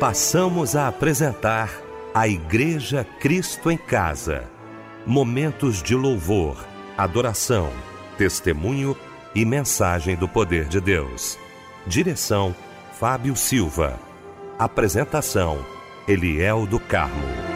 passamos a apresentar a Igreja Cristo em Casa. Momentos de louvor, adoração, testemunho e mensagem do poder de Deus. Direção: Fábio Silva. Apresentação: Eliel do Carmo.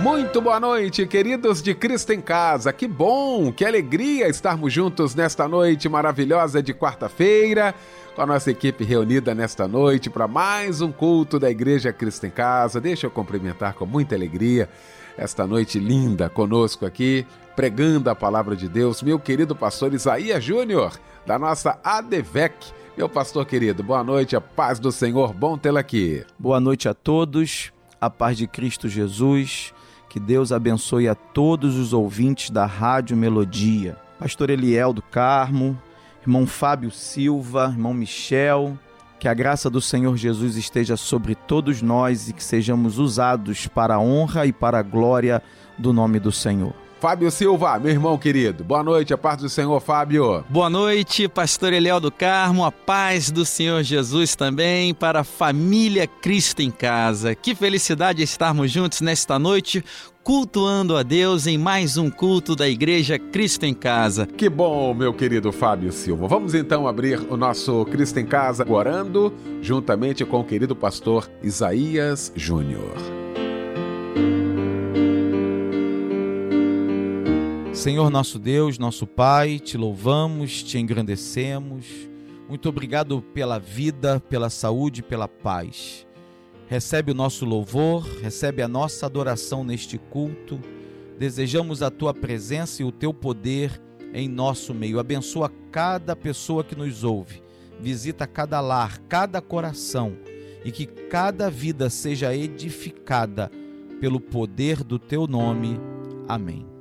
Muito boa noite, queridos de Cristo em Casa. Que bom, que alegria estarmos juntos nesta noite maravilhosa de quarta-feira, com a nossa equipe reunida nesta noite para mais um culto da Igreja Cristo em Casa. Deixa eu cumprimentar com muita alegria esta noite linda conosco aqui, pregando a palavra de Deus, meu querido pastor Isaías Júnior, da nossa ADVEC. Meu pastor querido, boa noite, a paz do Senhor, bom tê-lo aqui. Boa noite a todos, a paz de Cristo Jesus. Que Deus abençoe a todos os ouvintes da Rádio Melodia. Pastor Eliel do Carmo, irmão Fábio Silva, irmão Michel, que a graça do Senhor Jesus esteja sobre todos nós e que sejamos usados para a honra e para a glória do nome do Senhor. Fábio Silva, meu irmão querido. Boa noite, a paz do Senhor, Fábio. Boa noite, pastor Eliel do Carmo, a paz do Senhor Jesus também para a família Cristo em casa. Que felicidade estarmos juntos nesta noite, cultuando a Deus em mais um culto da Igreja Cristo em Casa. Que bom, meu querido Fábio Silva. Vamos então abrir o nosso Cristo em Casa orando juntamente com o querido pastor Isaías Júnior. Senhor nosso Deus, nosso Pai, te louvamos, te engrandecemos. Muito obrigado pela vida, pela saúde, pela paz. Recebe o nosso louvor, recebe a nossa adoração neste culto. Desejamos a tua presença e o teu poder em nosso meio. Abençoa cada pessoa que nos ouve. Visita cada lar, cada coração e que cada vida seja edificada pelo poder do teu nome. Amém.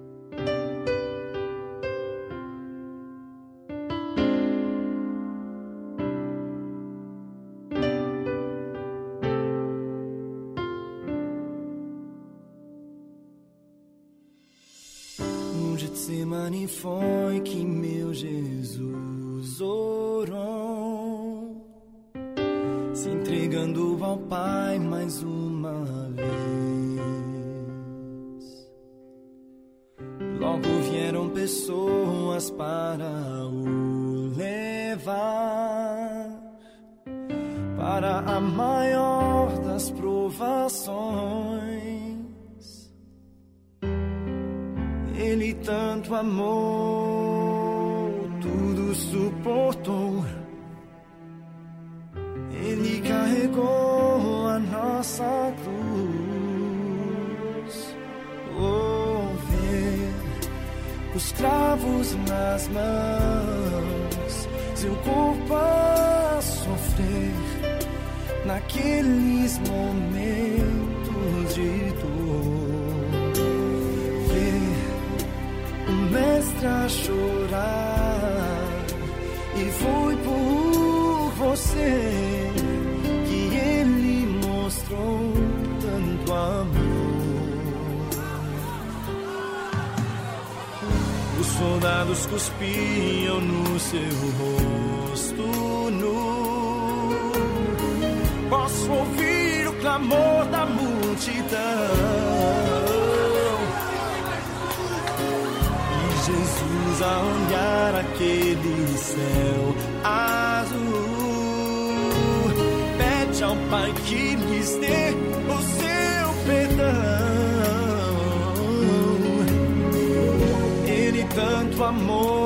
Foi que meu Jesus orou, se entregando ao Pai mais uma vez. Logo vieram pessoas para o levar para a maior das provações. Tanto amou, tudo suportou. Ele carregou a nossa cruz. Oh, ver os cravos nas mãos, seu corpo a sofrer naqueles momentos mestre a chorar e foi por você que ele mostrou tanto amor. Os soldados cuspiam no seu rosto nu. Posso ouvir o clamor da multidão. Jesus a olhar aquele céu azul pede ao Pai que lhes dê o seu perdão. Ele tanto amou,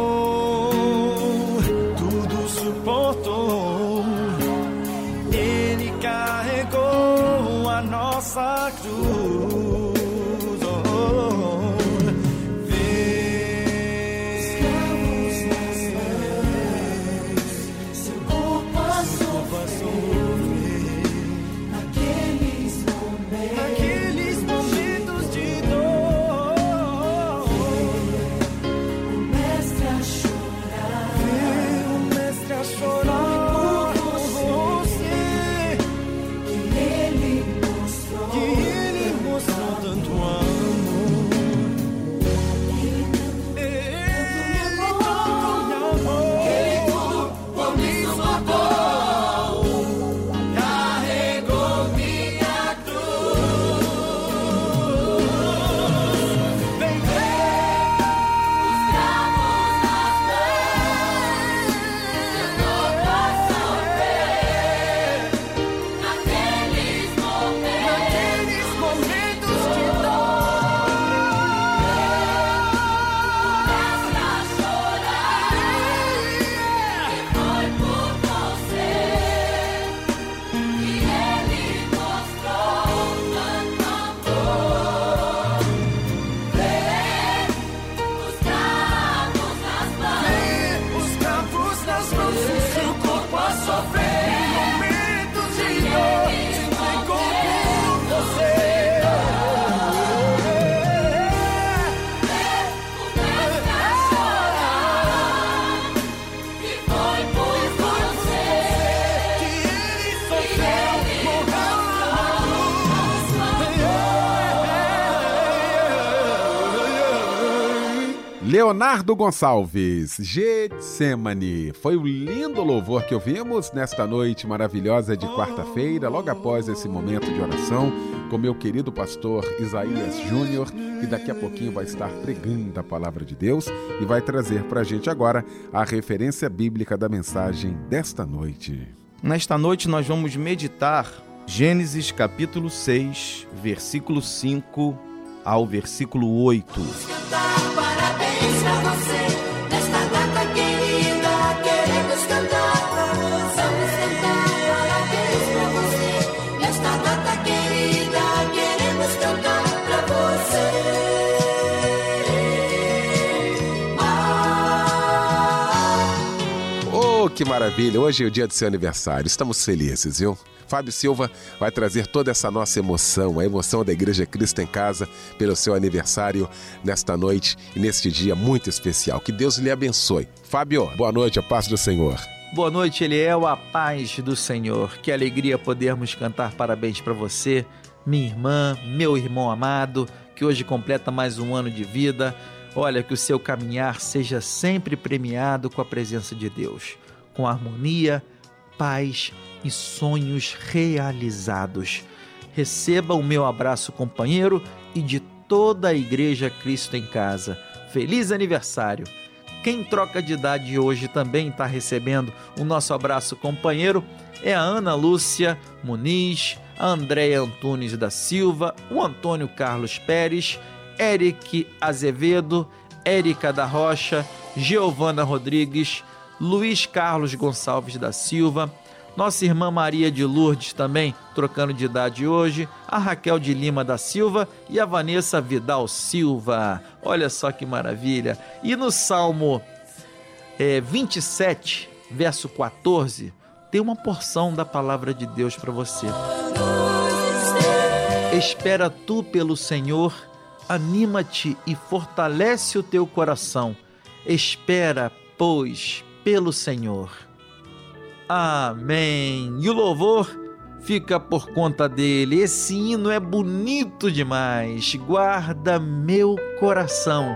Leonardo Gonçalves, Getsemane. Foi o lindo louvor que ouvimos nesta noite maravilhosa de quarta-feira, logo após esse momento de oração, com meu querido pastor Isaías Júnior, que daqui a pouquinho vai estar pregando a palavra de Deus e vai trazer para a gente agora a referência bíblica da mensagem desta noite. Nesta noite nós vamos meditar Gênesis capítulo 6, versículo 5 ao versículo 8. Parabéns pra você, que maravilha! Hoje é o dia do seu aniversário, estamos felizes, viu? Fábio Silva vai trazer toda essa nossa emoção, a emoção da Igreja Cristo em Casa, pelo seu aniversário nesta noite e neste dia muito especial. Que Deus lhe abençoe. Fábio, boa noite, a paz do Senhor. Boa noite, Eliel, a paz do Senhor. Que alegria podermos cantar parabéns para você, minha irmã, meu irmão amado, que hoje completa mais um ano de vida. Olha, que o seu caminhar seja sempre premiado com a presença de Deus, com harmonia, paz e sonhos realizados. Receba o meu abraço, companheiro, e de toda a Igreja Cristo em Casa. Feliz aniversário! Quem troca de idade hoje também está recebendo o nosso abraço, companheiro, é a Ana Lúcia Muniz, a Andréia Antunes da Silva, o Antônio Carlos Pérez, Eric Azevedo, Érica da Rocha, Giovana Rodrigues, Luiz Carlos Gonçalves da Silva, nossa irmã Maria de Lourdes também trocando de idade hoje, a Raquel de Lima da Silva e a Vanessa Vidal Silva. Olha só que maravilha! E no Salmo é, 27, verso 14, tem uma porção da palavra de Deus para você. Espera tu pelo Senhor, anima-te e fortalece o teu coração. Espera, pois, pelo Senhor. Amém. E o louvor fica por conta dele. Esse hino é bonito demais. Guarda meu coração.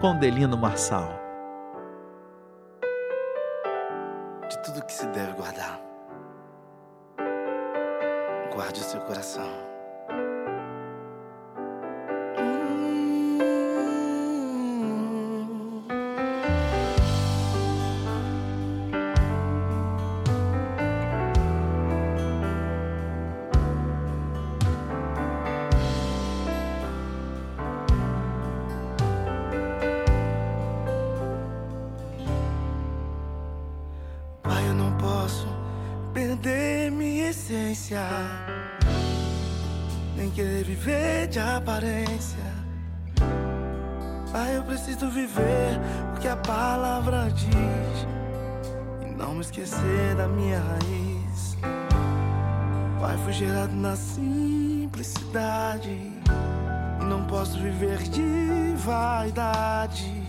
Com Delino Marçal. De tudo que se deve guardar, guarde o seu coração. Nem querer viver de aparência. Pai, eu preciso viver o que a palavra diz e não me esquecer da minha raiz. Pai, fui gerado na simplicidade e não posso viver de vaidade.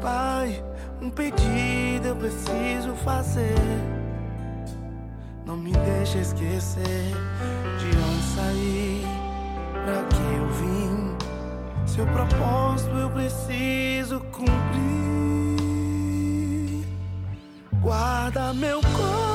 Pai, um pedido eu preciso fazer não me deixa esquecer de onde saí, pra que eu vim. Seu propósito eu preciso cumprir. Guarda meu coração,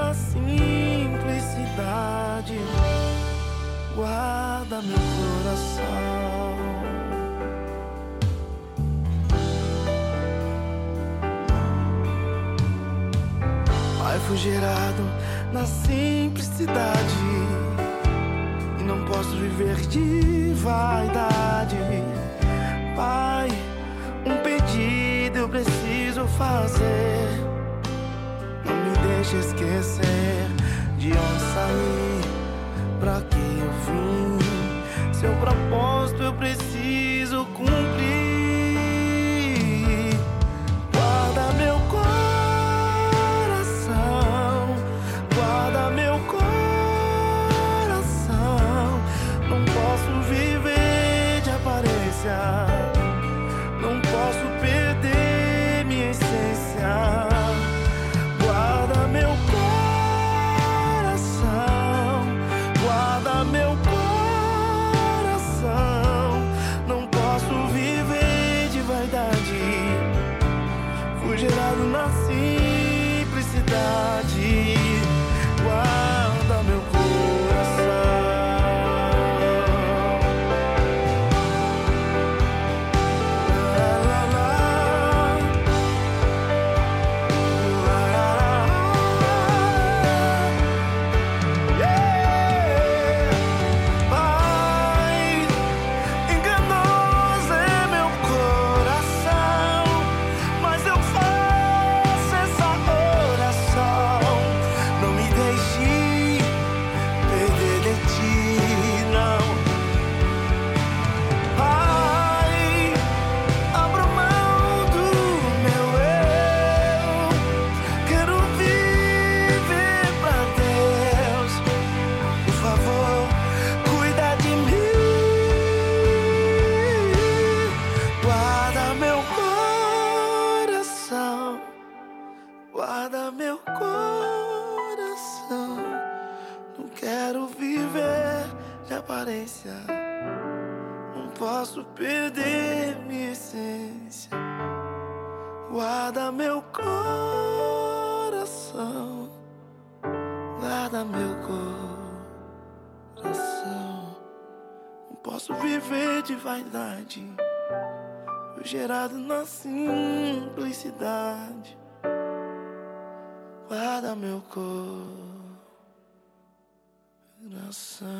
na simplicidade. Guarda meu coração. Pai, fui gerado na simplicidade. E não posso viver de vaidade. Me deixe esquecer de onde saí, pra que eu vim. Seu propósito eu preciso cumprir. Coração.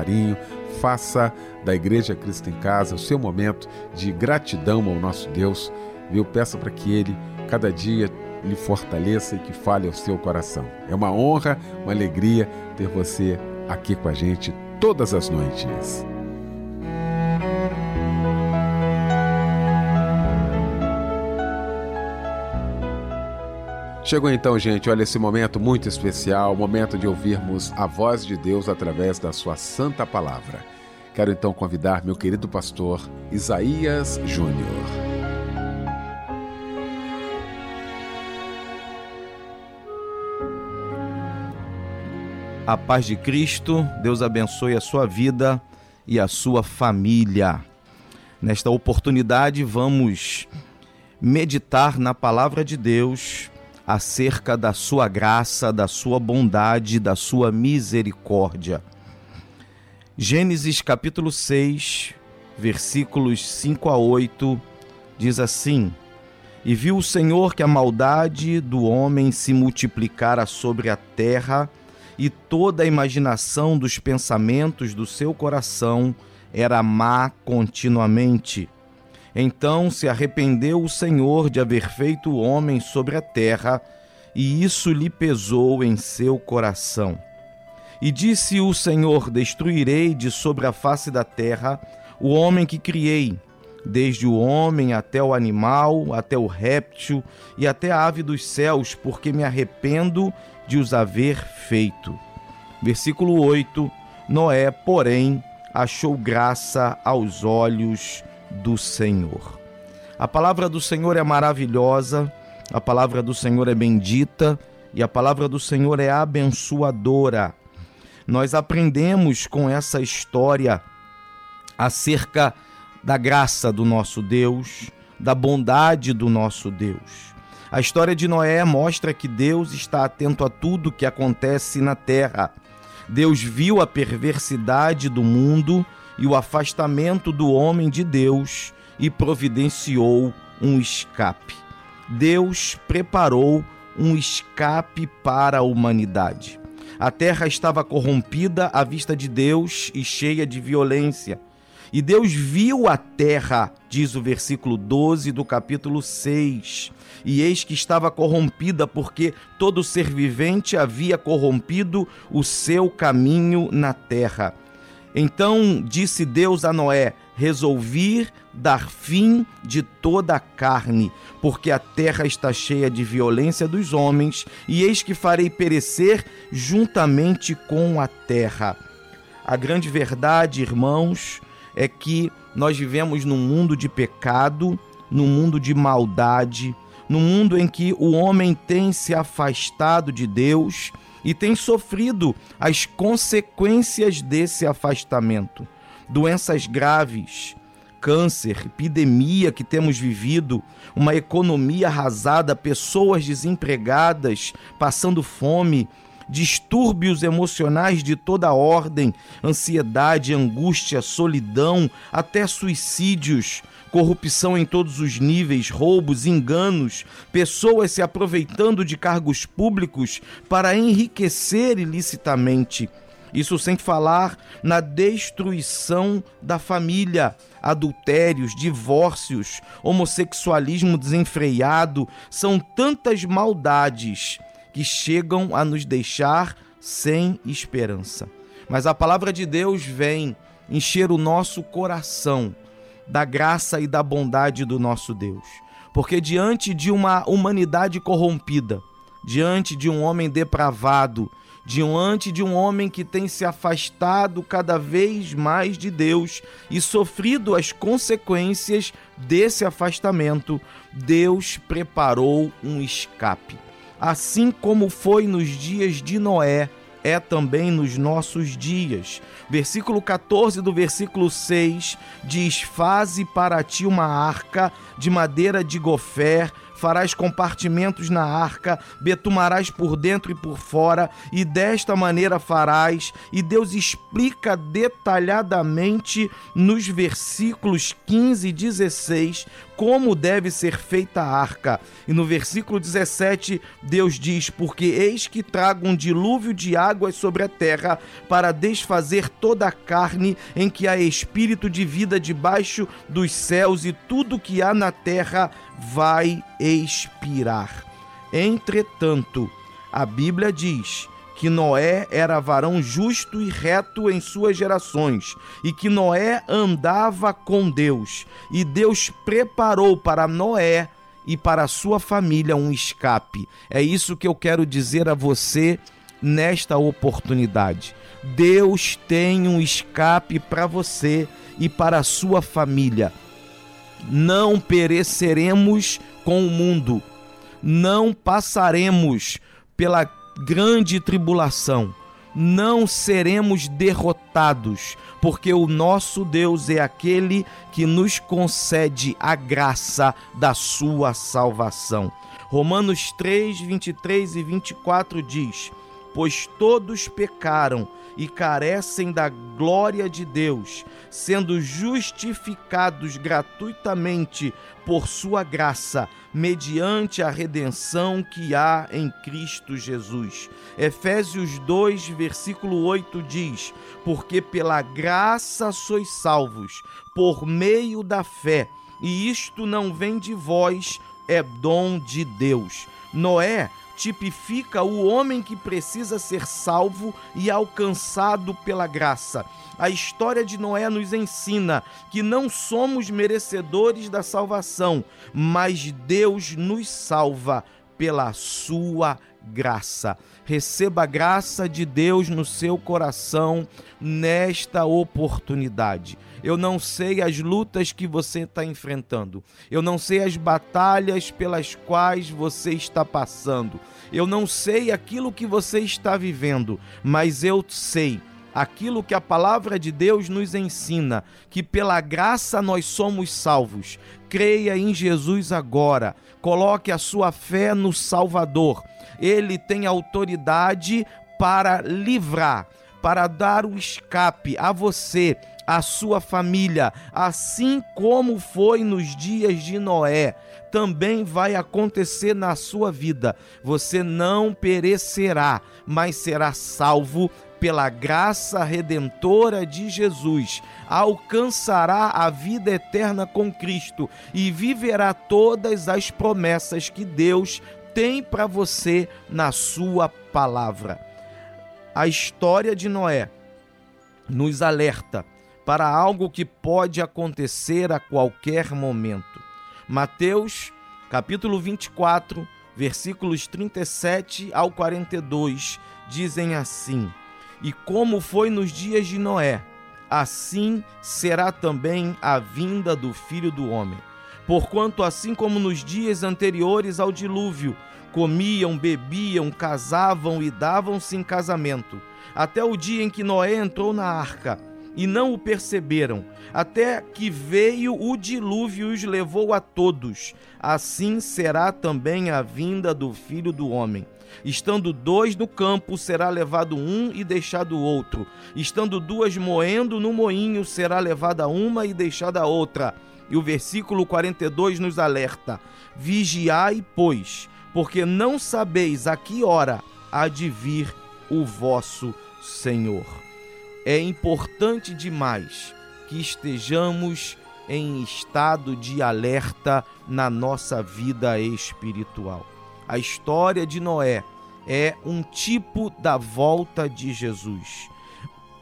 Faça da Igreja Cristo em Casa o seu momento de gratidão ao nosso Deus. Viu? Peça para que Ele, cada dia, lhe fortaleça e que fale ao seu coração. É uma honra, uma alegria ter você aqui com a gente todas as noites. Chegou então, gente, olha esse momento muito especial, momento de ouvirmos a voz de Deus através da sua santa palavra. Quero então convidar meu querido pastor Isaías Júnior. A paz de Cristo, Deus abençoe a sua vida e a sua família. Nesta oportunidade, vamos meditar na palavra de Deus acerca da sua graça, da sua bondade, da sua misericórdia. Gênesis capítulo 6, versículos 5 a 8, diz assim: E viu o Senhor que a maldade do homem se multiplicara sobre a terra, e toda a imaginação dos pensamentos do seu coração era má continuamente. Então se arrependeu o Senhor de haver feito o homem sobre a terra, e isso lhe pesou em seu coração. E disse o Senhor: Destruirei de sobre a face da terra o homem que criei, desde o homem até o animal, até o réptil e até a ave dos céus, porque me arrependo de os haver feito. Versículo 8: Noé, porém, achou graça aos olhos do Senhor. A palavra do Senhor é maravilhosa, a palavra do Senhor é bendita e a palavra do Senhor é abençoadora. Nós aprendemos com essa história acerca da graça do nosso Deus, da bondade do nosso Deus. A história de Noé mostra que Deus está atento a tudo que acontece na terra. Deus viu a perversidade do mundo e o afastamento do homem de Deus e providenciou um escape. Deus preparou um escape para a humanidade. A terra estava corrompida à vista de Deus e cheia de violência. E Deus viu a terra, diz o versículo 12 do capítulo 6. E eis que estava corrompida, porque todo ser vivente havia corrompido o seu caminho na terra. Então disse Deus a Noé: Resolvi dar fim de toda a carne, porque a terra está cheia de violência dos homens, e eis que farei perecer juntamente com a terra. A grande verdade, irmãos, é que nós vivemos num mundo de pecado, num mundo de maldade, num mundo em que o homem tem se afastado de Deus e tem sofrido as consequências desse afastamento. Doenças graves, câncer, epidemia que temos vivido, uma economia arrasada, pessoas desempregadas, passando fome, distúrbios emocionais de toda ordem, ansiedade, angústia, solidão, até suicídios, corrupção em todos os níveis, roubos, enganos, pessoas se aproveitando de cargos públicos para enriquecer ilicitamente. Isso sem falar na destruição da família, adultérios, divórcios, homossexualismo desenfreado, são tantas maldades que chegam a nos deixar sem esperança. Mas a palavra de Deus vem encher o nosso coração da graça e da bondade do nosso Deus. Porque diante de uma humanidade corrompida, diante de um homem depravado, diante de um homem que tem se afastado cada vez mais de Deus e sofrido as consequências desse afastamento, Deus preparou um escape. Assim como foi nos dias de Noé, é também nos nossos dias. Versículo 14 do versículo 6 diz: Faze para ti uma arca de madeira de gofer farás compartimentos na arca, betumarás por dentro e por fora, e desta maneira farás. E Deus explica detalhadamente nos versículos 15 e 16 como deve ser feita a arca. E no versículo 17, Deus diz: Porque eis que trago um dilúvio de águas sobre a terra para desfazer toda a carne em que há espírito de vida debaixo dos céus, e tudo que há na terra vai expirar. Entretanto, a Bíblia diz que Noé era varão justo e reto em suas gerações, e que Noé andava com Deus, e Deus preparou para Noé e para sua família um escape. É isso que eu quero dizer a você nesta oportunidade. Deus tem um escape para você e para a sua família. Não pereceremos com o mundo, não passaremos pela grande tribulação, não seremos derrotados, porque o nosso Deus é aquele que nos concede a graça da sua salvação. Romanos 3, 23 e 24 diz: Pois todos pecaram e carecem da glória de Deus, sendo justificados gratuitamente por sua graça, mediante a redenção que há em Cristo Jesus. Efésios 2, versículo 8 diz: Porque pela graça sois salvos, por meio da fé, e isto não vem de vós, é dom de Deus. Noé tipifica o homem que precisa ser salvo e alcançado pela graça. A história de Noé nos ensina que não somos merecedores da salvação, mas Deus nos salva pela sua graça. Receba a graça de Deus no seu coração nesta oportunidade. Eu não sei as lutas que você está enfrentando. Eu não sei as batalhas pelas quais você está passando. Eu não sei aquilo que você está vivendo, mas eu sei aquilo que a palavra de Deus nos ensina, que pela graça nós somos salvos. Creia em Jesus agora. Coloque a sua fé no Salvador. Ele tem autoridade para livrar, para dar o escape a você a sua família, assim como foi nos dias de Noé, também vai acontecer na sua vida. Você não perecerá, mas será salvo pela graça redentora de Jesus, alcançará a vida eterna com Cristo e viverá todas as promessas que Deus tem para você na sua palavra. A história de Noé nos alerta para algo que pode acontecer a qualquer momento. Mateus, capítulo 24, versículos 37 ao 42, dizem assim: E como foi nos dias de Noé, assim será também a vinda do Filho do Homem. Porquanto, assim como nos dias anteriores ao dilúvio, comiam, bebiam, casavam e davam-se em casamento, até o dia em que Noé entrou na arca e não o perceberam, até que veio o dilúvio e os levou a todos. Assim será também a vinda do filho do homem. Estando dois no campo, será levado um e deixado outro. Estando duas moendo no moinho, será levada uma e deixada outra. E o versículo 42 nos alerta: Vigiai, pois, porque não sabeis a que hora há de vir o vosso Senhor. É importante demais que estejamos em estado de alerta na nossa vida espiritual. A história de Noé é um tipo da volta de Jesus.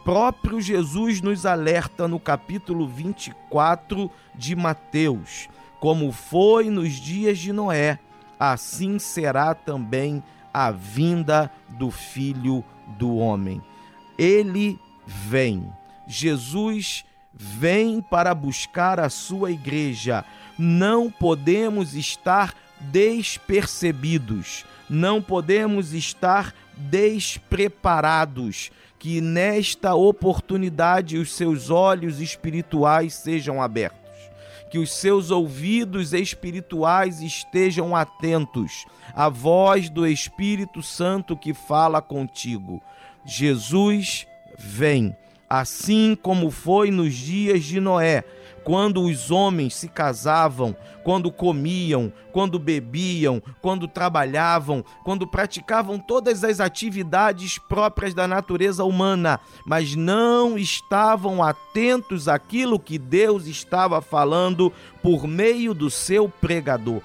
Próprio Jesus nos alerta no capítulo 24 de Mateus: como foi nos dias de Noé, assim será também a vinda do Filho do Homem. Ele vem. Jesus vem para buscar a sua igreja. Não podemos estar despercebidos, não podemos estar despreparados. Que nesta oportunidade os seus olhos espirituais sejam abertos, que os seus ouvidos espirituais estejam atentos à voz do Espírito Santo que fala contigo. Jesus vem, assim como foi nos dias de Noé quando os homens se casavam, quando comiam, quando bebiam, quando trabalhavam, quando praticavam todas as atividades próprias da natureza humana, mas não estavam atentos àquilo que Deus estava falando por meio do seu pregador.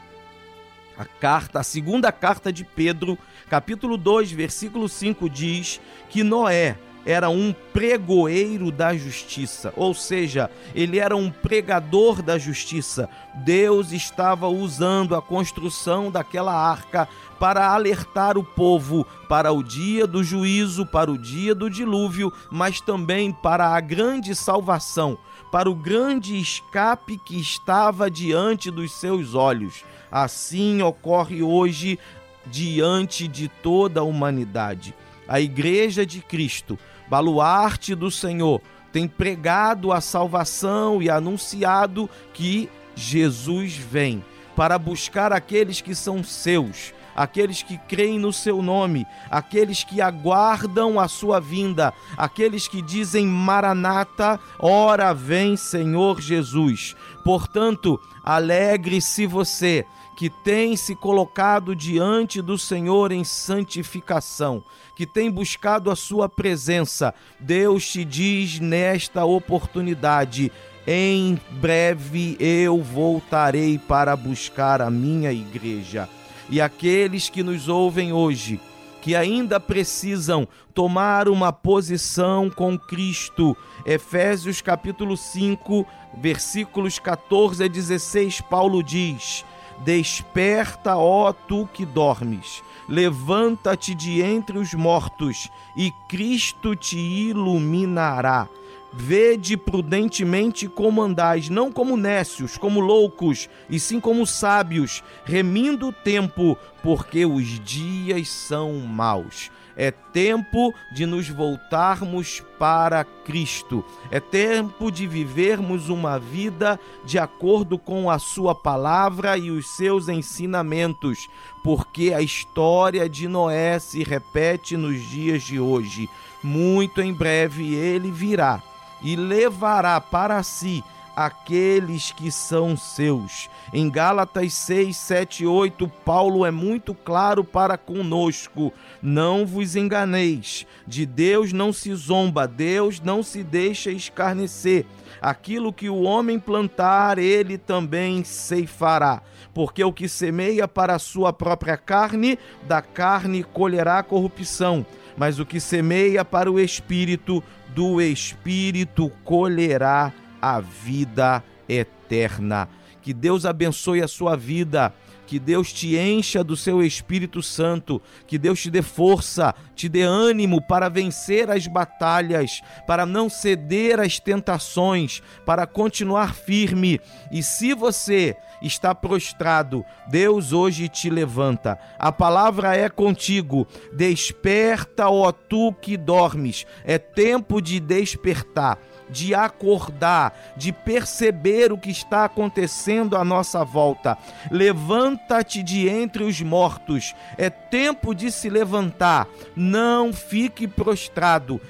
A carta, a segunda carta de Pedro, capítulo 2, versículo 5 diz que Noé era um pregoeiro da justiça, ou seja, ele era um pregador da justiça. Deus estava usando a construção daquela arca para alertar o povo para o dia do juízo, para o dia do dilúvio, mas também para a grande salvação, para o grande escape que estava diante dos seus olhos. Assim ocorre hoje diante de toda a humanidade. A Igreja de Cristo baluarte do Senhor, tem pregado a salvação e anunciado que Jesus vem para buscar aqueles que são seus, aqueles que creem no seu nome, aqueles que aguardam a sua vinda, aqueles que dizem Maranata, ora vem Senhor Jesus. Portanto, alegre-se você que tem se colocado diante do Senhor em santificação, que tem buscado a sua presença. Deus te diz nesta oportunidade: em breve eu voltarei para buscar a minha igreja. E aqueles que nos ouvem hoje, que ainda precisam tomar uma posição com Cristo. Efésios capítulo 5, versículos 14 a 16, Paulo diz: Desperta, ó tu que dormes, levanta-te de entre os mortos, e Cristo te iluminará. Vede prudentemente como andais, não como nécios, como loucos, e sim como sábios, remindo o tempo, porque os dias são maus. É tempo de nos voltarmos para Cristo. É tempo de vivermos uma vida de acordo com a Sua palavra e os seus ensinamentos, porque a história de Noé se repete nos dias de hoje. Muito em breve ele virá e levará para si aqueles que são seus. Em Gálatas 6, 7 8, Paulo é muito claro para conosco: não vos enganeis, de Deus não se zomba, Deus não se deixa escarnecer. Aquilo que o homem plantar, ele também ceifará. Porque o que semeia para a sua própria carne, da carne colherá corrupção. Mas o que semeia para o espírito, do espírito colherá a vida eterna. Que Deus abençoe a sua vida. Que Deus te encha do seu Espírito Santo, que Deus te dê força, te dê ânimo para vencer as batalhas, para não ceder às tentações, para continuar firme. E se você está prostrado, Deus hoje te levanta. A palavra é contigo. Desperta, ó tu que dormes. É tempo de despertar de acordar, de perceber o que está acontecendo à nossa volta. Levanta-te de entre os mortos, é tempo de se levantar, não fique prostrado.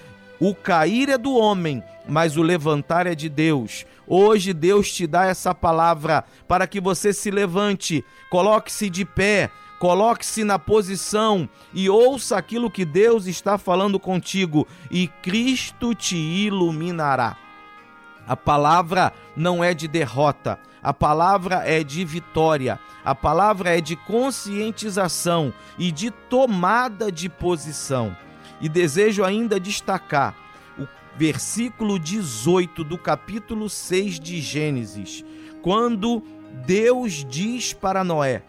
O cair é do homem, mas o levantar é de Deus. Hoje Deus te dá essa palavra para que você se levante, coloque-se de pé, Coloque-se na posição e ouça aquilo que Deus está falando contigo, e Cristo te iluminará. A palavra não é de derrota, a palavra é de vitória, a palavra é de conscientização e de tomada de posição. E desejo ainda destacar o versículo 18 do capítulo 6 de Gênesis, quando Deus diz para Noé: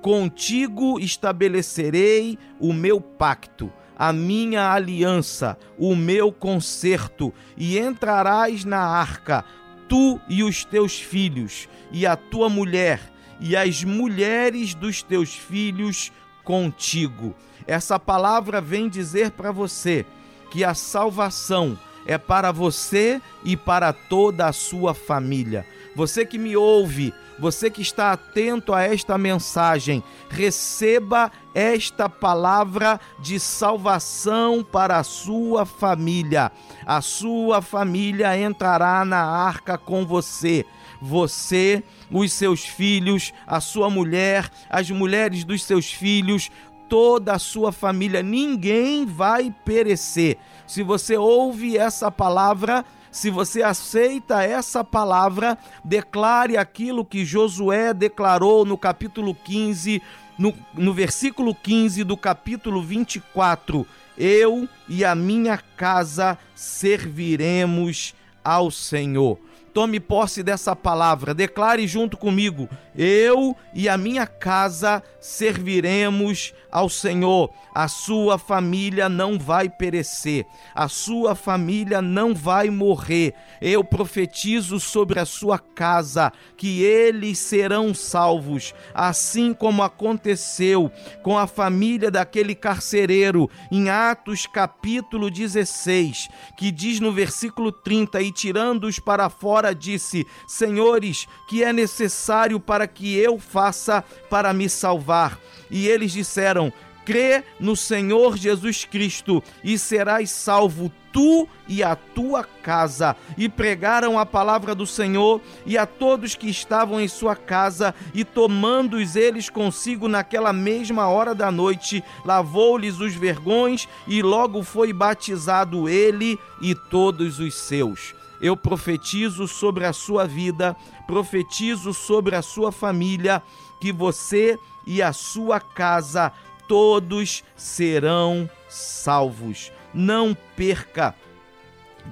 Contigo estabelecerei o meu pacto, a minha aliança, o meu concerto, e entrarás na arca, tu e os teus filhos, e a tua mulher, e as mulheres dos teus filhos contigo. Essa palavra vem dizer para você que a salvação é para você e para toda a sua família. Você que me ouve, você que está atento a esta mensagem, receba esta palavra de salvação para a sua família. A sua família entrará na arca com você. Você, os seus filhos, a sua mulher, as mulheres dos seus filhos, toda a sua família, ninguém vai perecer. Se você ouve essa palavra, se você aceita essa palavra, declare aquilo que Josué declarou no capítulo 15, no, no versículo 15 do capítulo 24: Eu e a minha casa serviremos ao Senhor. Tome posse dessa palavra, declare junto comigo: Eu e a minha casa serviremos ao Senhor. A sua família não vai perecer, a sua família não vai morrer. Eu profetizo sobre a sua casa que eles serão salvos, assim como aconteceu com a família daquele carcereiro em Atos capítulo 16, que diz no versículo 30: E tirando-os para fora, disse: Senhores, que é necessário para que eu faça para me salvar? E eles disseram: crê no Senhor Jesus Cristo e serás salvo tu e a tua casa. E pregaram a palavra do Senhor e a todos que estavam em sua casa, e tomando-os eles consigo naquela mesma hora da noite, lavou-lhes os vergões e logo foi batizado ele e todos os seus. Eu profetizo sobre a sua vida, profetizo sobre a sua família, que você e a sua casa todos serão salvos. Não perca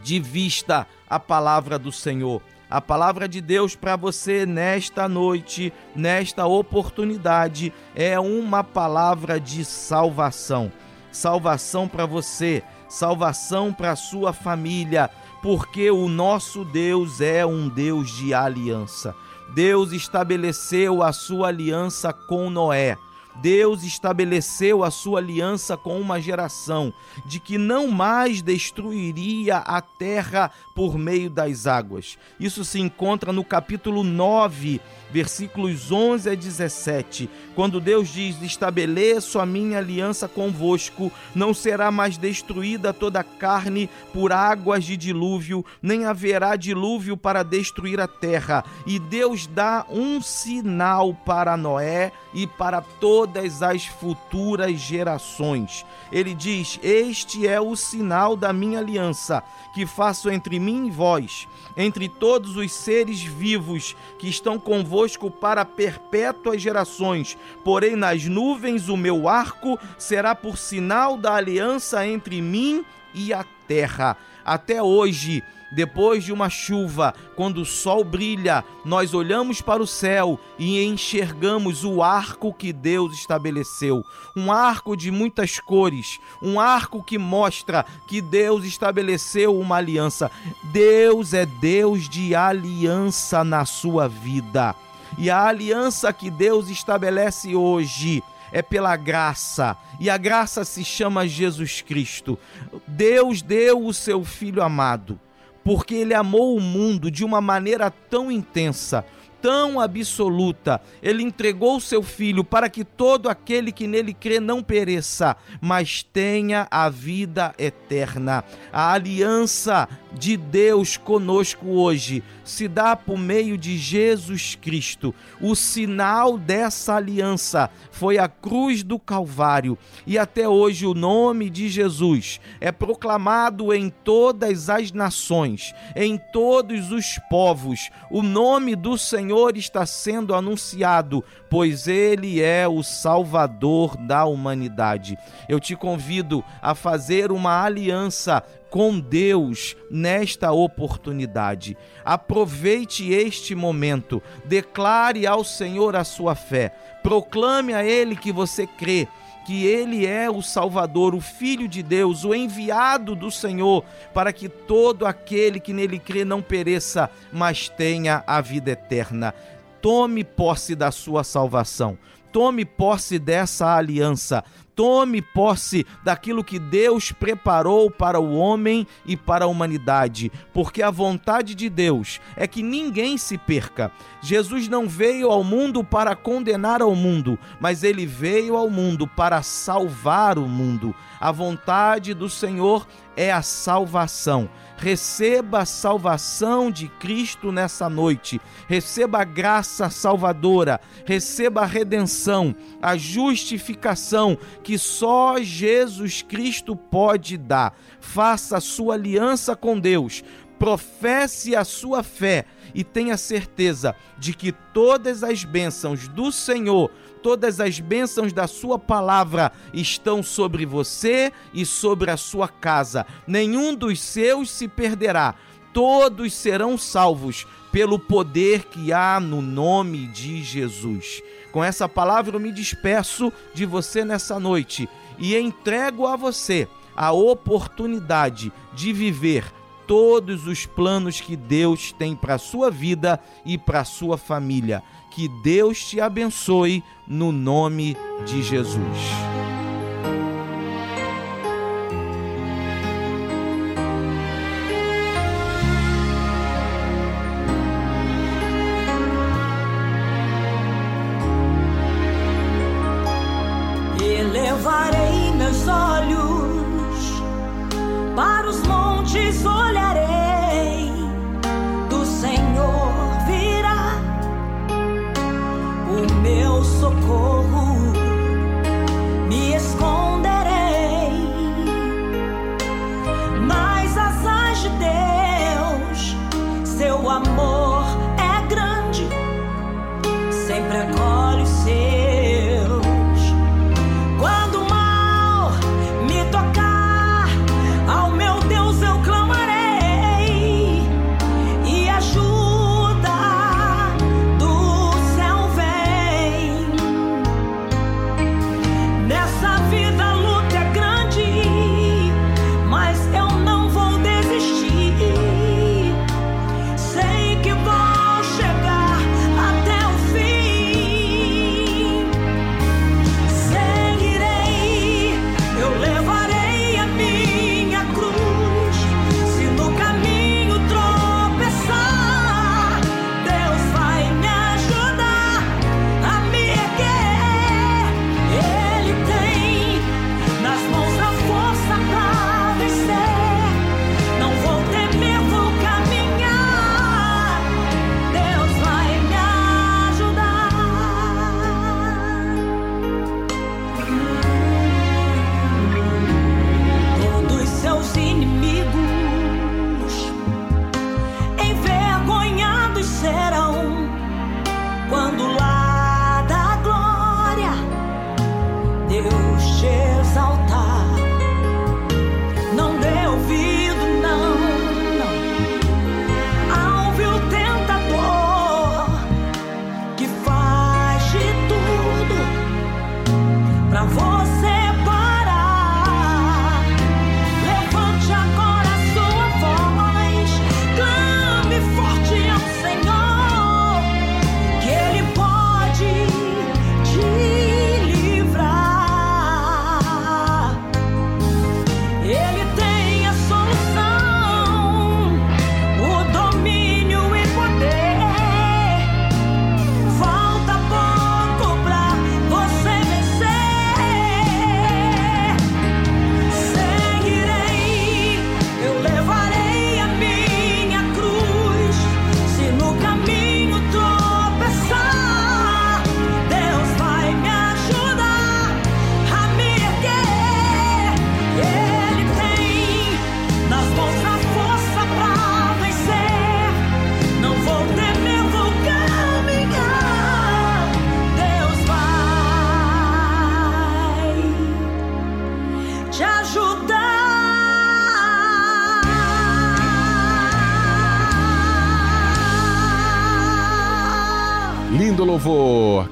de vista a palavra do Senhor. A palavra de Deus para você nesta noite, nesta oportunidade, é uma palavra de salvação. Salvação para você, salvação para sua família, porque o nosso Deus é um Deus de aliança. Deus estabeleceu a sua aliança com Noé Deus estabeleceu a sua aliança com uma geração de que não mais destruiria a terra por meio das águas. Isso se encontra no capítulo 9, versículos 11 a 17, quando Deus diz: Estabeleço a minha aliança convosco, não será mais destruída toda a carne por águas de dilúvio, nem haverá dilúvio para destruir a terra. E Deus dá um sinal para Noé e para todas as futuras gerações. Ele diz: Este é o sinal da minha aliança que faço entre mim e vós, entre todos os seres vivos que estão convosco para perpétuas gerações. Porém, nas nuvens o meu arco será por sinal da aliança entre mim e a terra. Até hoje, depois de uma chuva, quando o sol brilha, nós olhamos para o céu e enxergamos o arco que Deus estabeleceu. Um arco de muitas cores, um arco que mostra que Deus estabeleceu uma aliança. Deus é Deus de aliança na sua vida. E a aliança que Deus estabelece hoje é pela graça, e a graça se chama Jesus Cristo. Deus deu o seu Filho amado porque ele amou o mundo de uma maneira tão intensa tão absoluta. Ele entregou o seu filho para que todo aquele que nele crê não pereça, mas tenha a vida eterna. A aliança de Deus conosco hoje se dá por meio de Jesus Cristo. O sinal dessa aliança foi a cruz do Calvário e até hoje o nome de Jesus é proclamado em todas as nações, em todos os povos. O nome do Senhor está sendo anunciado, pois ele é o Salvador da humanidade. Eu te convido a fazer uma aliança com Deus nesta oportunidade. Aproveite este momento, declare ao Senhor a sua fé, proclame a Ele que você crê que Ele é o Salvador, o Filho de Deus, o enviado do Senhor, para que todo aquele que nele crê não pereça, mas tenha a vida eterna. Tome posse da sua salvação. Tome posse dessa aliança tome posse daquilo que Deus preparou para o homem e para a humanidade, porque a vontade de Deus é que ninguém se perca. Jesus não veio ao mundo para condenar ao mundo, mas ele veio ao mundo para salvar o mundo. A vontade do Senhor é a salvação. Receba a salvação de Cristo nessa noite. Receba a graça salvadora, receba a redenção, a justificação que só Jesus Cristo pode dar. Faça a sua aliança com Deus, professe a sua fé e tenha certeza de que todas as bênçãos do Senhor todas as bênçãos da sua palavra estão sobre você e sobre a sua casa. Nenhum dos seus se perderá. Todos serão salvos pelo poder que há no nome de Jesus. Com essa palavra eu me despeço de você nessa noite e entrego a você a oportunidade de viver todos os planos que Deus tem para a sua vida e para a sua família. Que Deus te abençoe no nome de Jesus.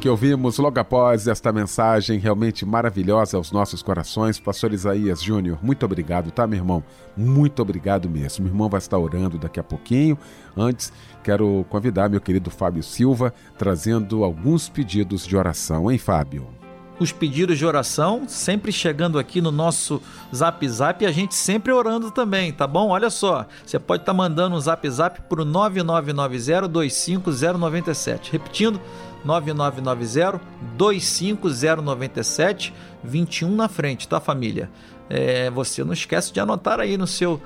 Que ouvimos logo após esta mensagem realmente maravilhosa aos nossos corações. Pastor Isaías Júnior, muito obrigado, tá, meu irmão? Muito obrigado mesmo. Meu irmão vai estar orando daqui a pouquinho. Antes, quero convidar meu querido Fábio Silva, trazendo alguns pedidos de oração, hein, Fábio? os pedidos de oração, sempre chegando aqui no nosso Zap Zap e a gente sempre orando também, tá bom? Olha só, você pode estar tá mandando um Zap Zap para o 9990-25097. Repetindo, 9990-25097, 21 na frente, tá, família? É, você não esquece de anotar aí no seu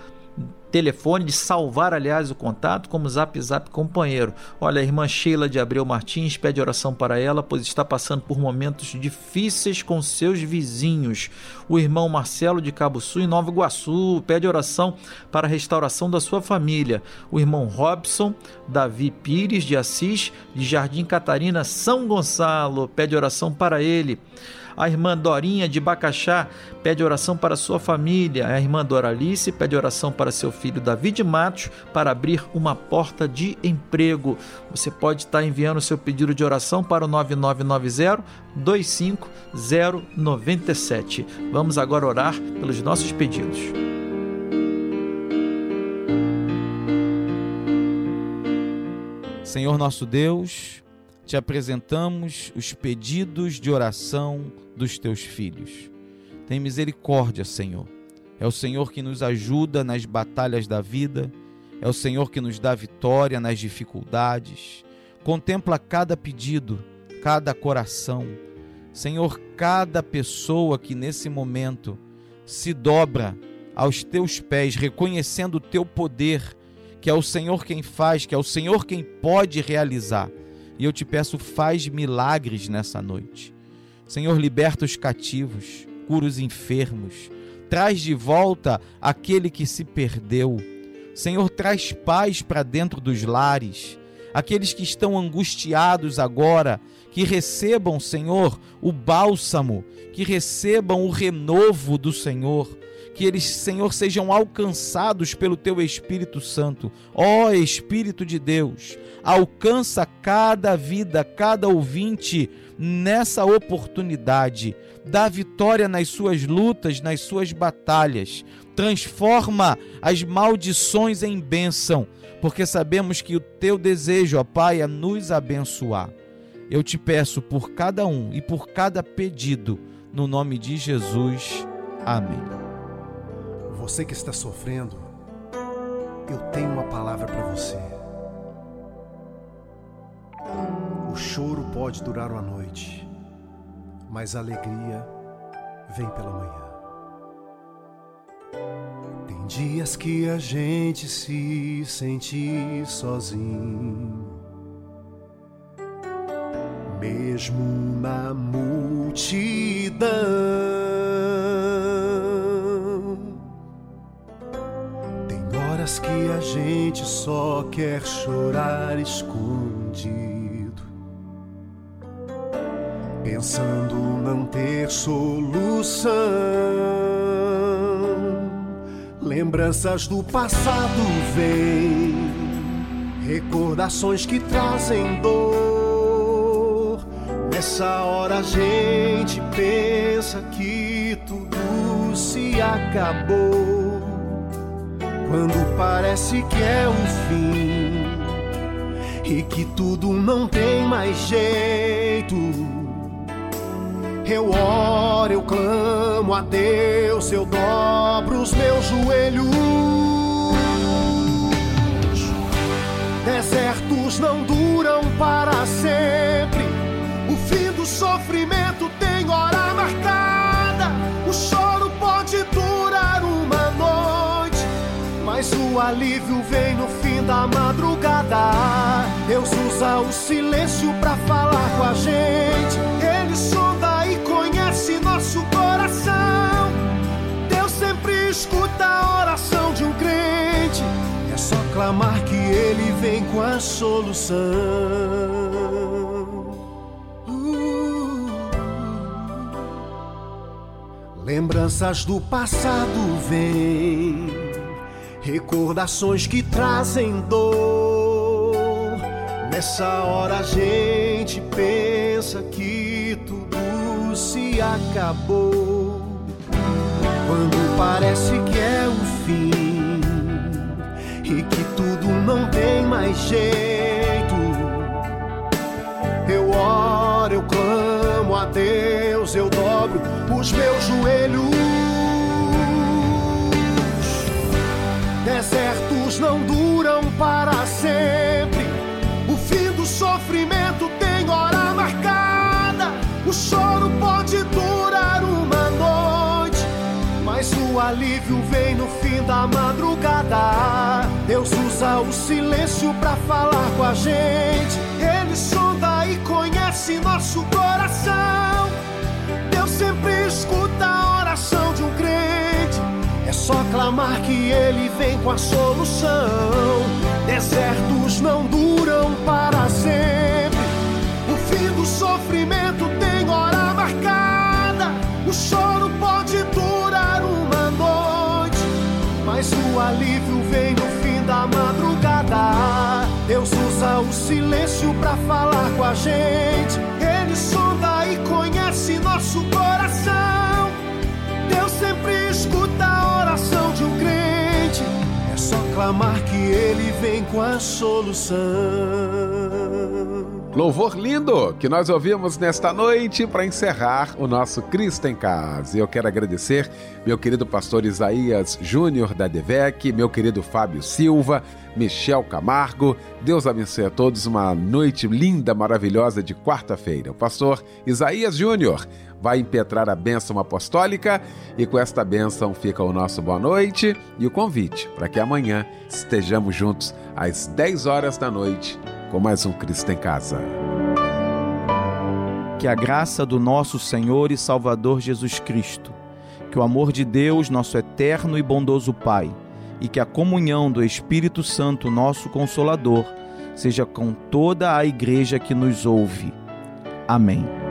telefone, de salvar, aliás, o contato como Zap Zap Companheiro. Olha, a irmã Sheila de Abreu Martins pede oração para ela, pois está passando por momentos difíceis com seus vizinhos. O irmão Marcelo de Cabo Sul, em Nova Iguaçu, pede oração para a restauração da sua família. O irmão Robson Davi Pires de Assis, de Jardim Catarina, São Gonçalo, pede oração para ele. A irmã Dorinha de Bacaxá pede oração para sua família. A irmã Doralice pede oração para seu filho David Matos para abrir uma porta de emprego. Você pode estar enviando seu pedido de oração para o 9990 25097. Vamos agora orar pelos nossos pedidos. Senhor nosso Deus, te apresentamos os pedidos de oração dos teus filhos. Tem misericórdia, Senhor. É o Senhor que nos ajuda nas batalhas da vida, é o Senhor que nos dá vitória nas dificuldades. Contempla cada pedido, cada coração. Senhor, cada pessoa que nesse momento se dobra aos teus pés, reconhecendo o teu poder, que é o Senhor quem faz, que é o Senhor quem pode realizar. E eu te peço, faz milagres nessa noite. Senhor, liberta os cativos, cura os enfermos, traz de volta aquele que se perdeu. Senhor, traz paz para dentro dos lares. Aqueles que estão angustiados agora, que recebam, Senhor, o bálsamo, que recebam o renovo do Senhor que eles, Senhor, sejam alcançados pelo teu Espírito Santo. Ó oh, Espírito de Deus, alcança cada vida, cada ouvinte nessa oportunidade. Dá vitória nas suas lutas, nas suas batalhas. Transforma as maldições em bênção, porque sabemos que o teu desejo, ó Pai, é nos abençoar. Eu te peço por cada um e por cada pedido, no nome de Jesus. Amém. Você que está sofrendo, eu tenho uma palavra para você. O choro pode durar uma noite, mas a alegria vem pela manhã. Tem dias que a gente se sente sozinho, mesmo na multidão. Horas que a gente só quer chorar escondido, pensando não ter solução. Lembranças do passado vêm, recordações que trazem dor. Nessa hora a gente pensa que tudo se acabou quando parece que é o fim e que tudo não tem mais jeito. Eu oro, eu clamo a Deus, eu dobro os meus joelhos. Desertos não duram para sempre. O fim do sofrimento o alívio vem no fim da madrugada. Deus usa o silêncio para falar com a gente. Ele sonda e conhece nosso coração. Deus sempre escuta a oração de um crente. É só clamar que ele vem com a solução. Uh. Lembranças do passado vêm Recordações que trazem dor. Nessa hora a gente pensa que tudo se acabou. Quando parece que é o fim e que tudo não tem mais jeito. Eu oro, eu clamo a Deus, eu dobro os meus joelhos. Desertos não duram para sempre. O fim do sofrimento tem hora marcada. O choro pode durar uma noite, mas o alívio vem no fim da madrugada. Deus usa o silêncio para falar com a gente. Ele sonda e conhece nosso coração. Deus sempre escuta a oração de um crente. Clamar que ele vem com a solução. Desertos não duram para sempre. O fim do sofrimento tem hora marcada. O choro pode durar uma noite, mas o alívio vem no fim da madrugada. Deus usa o silêncio para falar com a gente. Ele sonda e conhece nosso coração. Deus sempre escuta a de um crente. É só clamar que ele vem com a solução. Louvor lindo que nós ouvimos nesta noite para encerrar o nosso Cristo em Casa. Eu quero agradecer meu querido pastor Isaías Júnior da Devec, meu querido Fábio Silva, Michel Camargo. Deus abençoe a todos uma noite linda, maravilhosa de quarta-feira. O pastor Isaías Júnior vai impetrar a bênção apostólica e com esta bênção fica o nosso boa noite e o convite para que amanhã estejamos juntos às 10 horas da noite com mais um Cristo em Casa. Que a graça do nosso Senhor e Salvador Jesus Cristo, que o amor de Deus, nosso eterno e bondoso Pai, e que a comunhão do Espírito Santo, nosso Consolador, seja com toda a igreja que nos ouve. Amém.